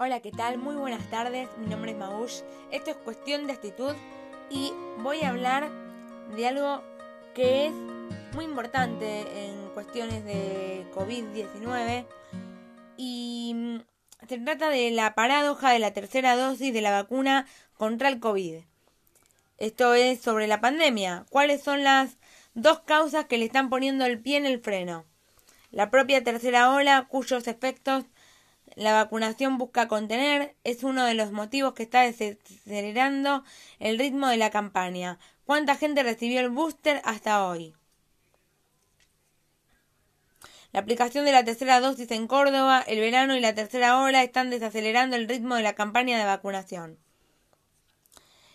Hola, ¿qué tal? Muy buenas tardes. Mi nombre es Magush. Esto es cuestión de actitud y voy a hablar de algo que es muy importante en cuestiones de COVID-19 y mm, se trata de la paradoja de la tercera dosis de la vacuna contra el COVID. Esto es sobre la pandemia. ¿Cuáles son las dos causas que le están poniendo el pie en el freno? La propia tercera ola, cuyos efectos la vacunación busca contener, es uno de los motivos que está desacelerando el ritmo de la campaña. ¿Cuánta gente recibió el booster hasta hoy? La aplicación de la tercera dosis en Córdoba, el verano y la tercera ola están desacelerando el ritmo de la campaña de vacunación.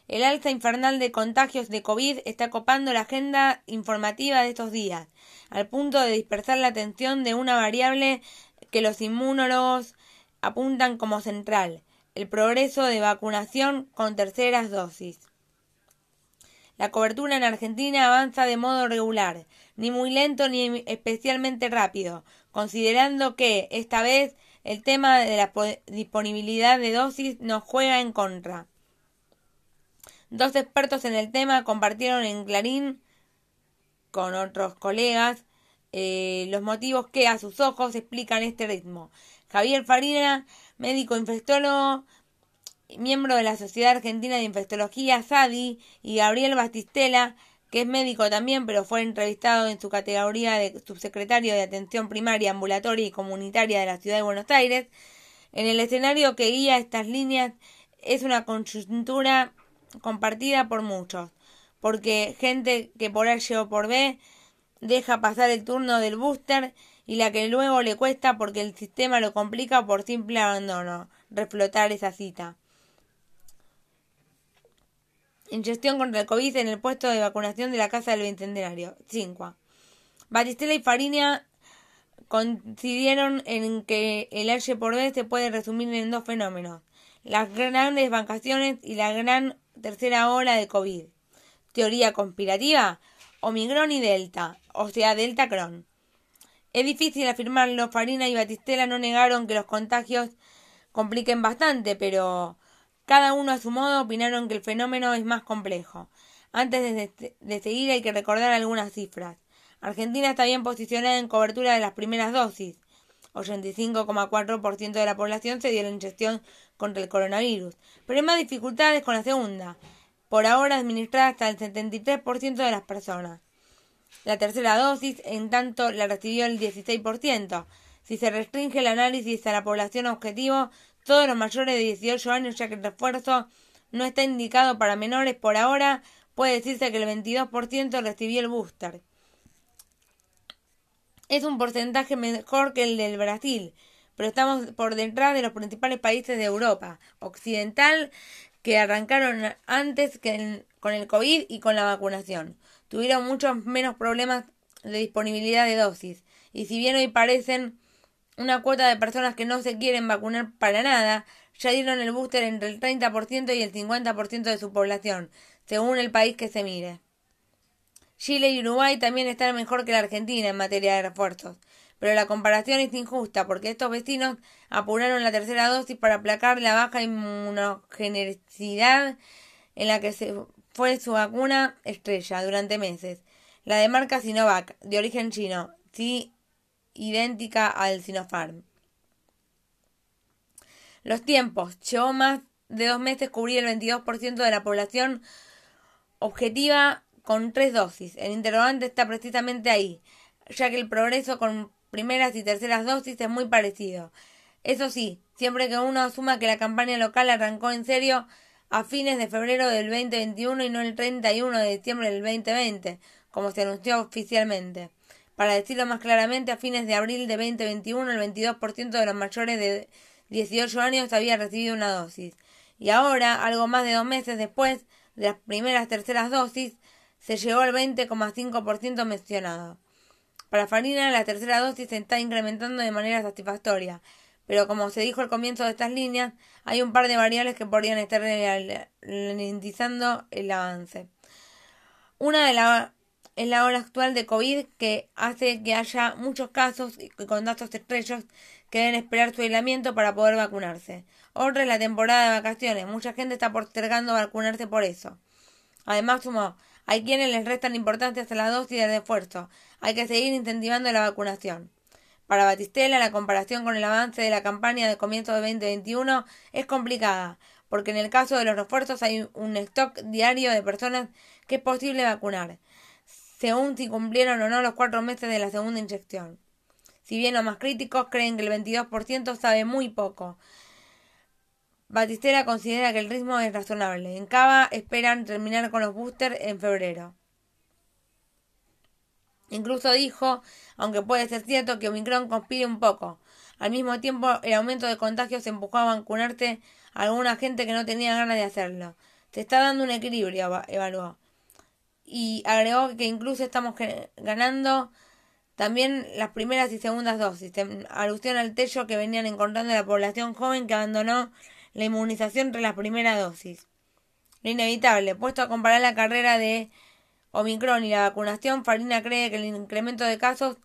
El alza infernal de contagios de COVID está copando la agenda informativa de estos días, al punto de dispersar la atención de una variable que los inmunólogos apuntan como central, el progreso de vacunación con terceras dosis. La cobertura en Argentina avanza de modo regular, ni muy lento ni especialmente rápido, considerando que, esta vez, el tema de la disponibilidad de dosis nos juega en contra. Dos expertos en el tema compartieron en Clarín con otros colegas eh, los motivos que a sus ojos explican este ritmo. Javier Farina, médico infectólogo, miembro de la Sociedad Argentina de Infectología, SADI, y Gabriel Bastistela, que es médico también, pero fue entrevistado en su categoría de subsecretario de Atención Primaria, Ambulatoria y Comunitaria de la Ciudad de Buenos Aires. En el escenario que guía estas líneas es una coyuntura compartida por muchos, porque gente que por H o por B deja pasar el turno del booster y la que luego le cuesta porque el sistema lo complica por simple abandono, reflotar esa cita. Ingestión contra el COVID en el puesto de vacunación de la Casa del Bicentenario. 5. Batistela y Farinia coincidieron en que el H por B se puede resumir en dos fenómenos. Las grandes vacaciones y la gran tercera ola de COVID. Teoría conspirativa. Omicron y Delta, o sea, Delta Cron. Es difícil afirmarlo, Farina y Batistela no negaron que los contagios compliquen bastante, pero cada uno a su modo opinaron que el fenómeno es más complejo. Antes de, seguir hay que recordar algunas cifras. Argentina está bien posicionada en cobertura de las primeras dosis. 85,4% de la población se dio la inyección contra el coronavirus, pero hay más dificultades con la segunda por ahora administrada hasta el 73% de las personas. La tercera dosis, en tanto, la recibió el 16%. Si se restringe el análisis a la población objetivo, todos los mayores de 18 años, ya que el refuerzo no está indicado para menores por ahora, puede decirse que el 22% recibió el booster. Es un porcentaje mejor que el del Brasil, pero estamos por detrás de los principales países de Europa Occidental, que arrancaron antes que con el COVID y con la vacunación. Tuvieron muchos menos problemas de disponibilidad de dosis. Y si bien hoy parecen una cuota de personas que no se quieren vacunar para nada, ya dieron el booster entre el 30% y el 50% de su población, según el país que se mire. Chile y Uruguay también están mejor que la Argentina en materia de refuerzos, pero la comparación es injusta porque estos vecinos apuraron la tercera dosis para aplacar la baja inmunogenicidad en la que se fue su vacuna estrella durante meses. La de marca Sinovac, de origen chino, sí idéntica al Sinopharm. Los tiempos. Llevó más de dos meses cubrir el 22% de la población objetiva con tres dosis. El interrogante está precisamente ahí, ya que el progreso con primeras y terceras dosis es muy parecido. Eso sí, siempre que uno asuma que la campaña local arrancó en serio a fines de febrero del 2021 y no el 31 de diciembre del 2020, como se anunció oficialmente. Para decirlo más claramente, a fines de abril de 2021 el 22% de los mayores de 18 años había recibido una dosis. Y ahora, algo más de dos meses después de las primeras terceras dosis, se llegó al 20,5% mencionado. Para Farina, la tercera dosis se está incrementando de manera satisfactoria, pero como se dijo al comienzo de estas líneas, hay un par de variables que podrían estar ralentizando el avance. Una de, es la ola actual de COVID que hace que haya muchos casos y con datos estrellos que deben esperar su aislamiento para poder vacunarse. Otra es la temporada de vacaciones. Mucha gente está postergando vacunarse por eso. Además, sumó, hay quienes les restan importancia a la dosis de refuerzo. Hay que seguir incentivando la vacunación. Para Batistela, la comparación con el avance de la campaña de comienzo de 2021 es complicada, porque en el caso de los refuerzos hay un stock diario de personas que es posible vacunar según si cumplieron o no los cuatro meses de la segunda inyección. Si bien los más críticos creen que el 22% sabe muy poco. Batistera considera que el ritmo es razonable. En Cava esperan terminar con los boosters en febrero. Incluso dijo, aunque puede ser cierto, que Omicron conspire un poco. Al mismo tiempo, el aumento de contagios empujó a vacunarse a alguna gente que no tenía ganas de hacerlo. Se está dando un equilibrio, evaluó y agregó que incluso estamos ganando también las primeras y segundas dosis, alusión al tello que venían encontrando la población joven que abandonó la inmunización tras la primera dosis. Lo inevitable, puesto a comparar la carrera de Omicron y la vacunación, Farina cree que el incremento de casos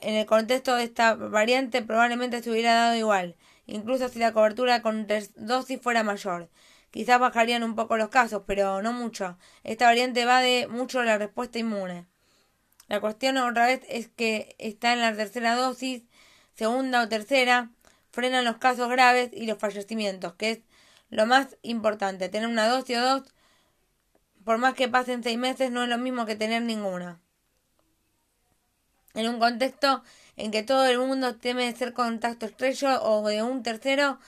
en el contexto de esta variante probablemente se hubiera dado igual, incluso si la cobertura con dosis fuera mayor. Quizás bajarían un poco los casos, pero no mucho. Esta variante va de mucho la respuesta inmune. La cuestión otra vez es que está en la tercera dosis, segunda o tercera, frenan los casos graves y los fallecimientos, que es lo más importante. Tener una dosis o dos, por más que pasen seis meses, no es lo mismo que tener ninguna. En un contexto en que todo el mundo teme ser contacto estrecho o de un tercero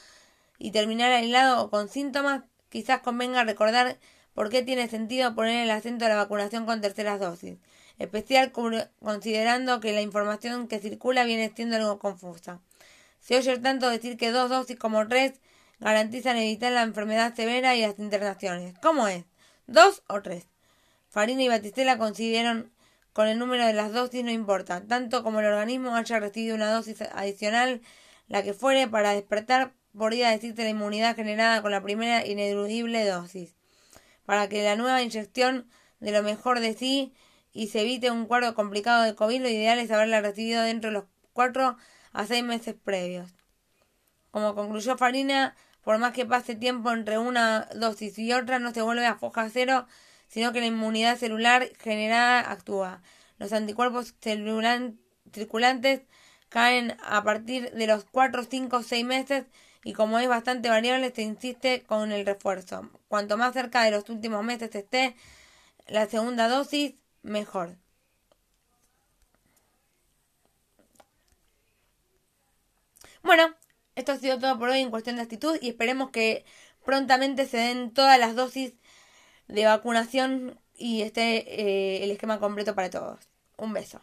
y terminar aislado o con síntomas, quizás convenga recordar por qué tiene sentido poner el acento a la vacunación con terceras dosis, especial considerando que la información que circula viene siendo algo confusa. Se oye tanto decir que dos dosis como tres garantizan evitar la enfermedad severa y las internaciones. ¿Cómo es? ¿Dos o tres? Farina y Batistela consideraron con el número de las dosis no importa, tanto como el organismo haya recibido una dosis adicional, la que fuere, para despertar podría decirte la inmunidad generada con la primera ineludible dosis, para que la nueva inyección de lo mejor de sí y se evite un cuadro complicado de COVID, lo ideal es haberla recibido dentro de los cuatro a seis meses previos. Como concluyó Farina, por más que pase tiempo entre una dosis y otra, no se vuelve a foja cero, sino que la inmunidad celular generada actúa. Los anticuerpos circulantes caen a partir de los cuatro, cinco, seis meses y como es bastante variable se insiste con el refuerzo. Cuanto más cerca de los últimos meses esté la segunda dosis, mejor. Bueno, esto ha sido todo por hoy en cuestión de actitud y esperemos que prontamente se den todas las dosis de vacunación y esté eh, el esquema completo para todos. Un beso.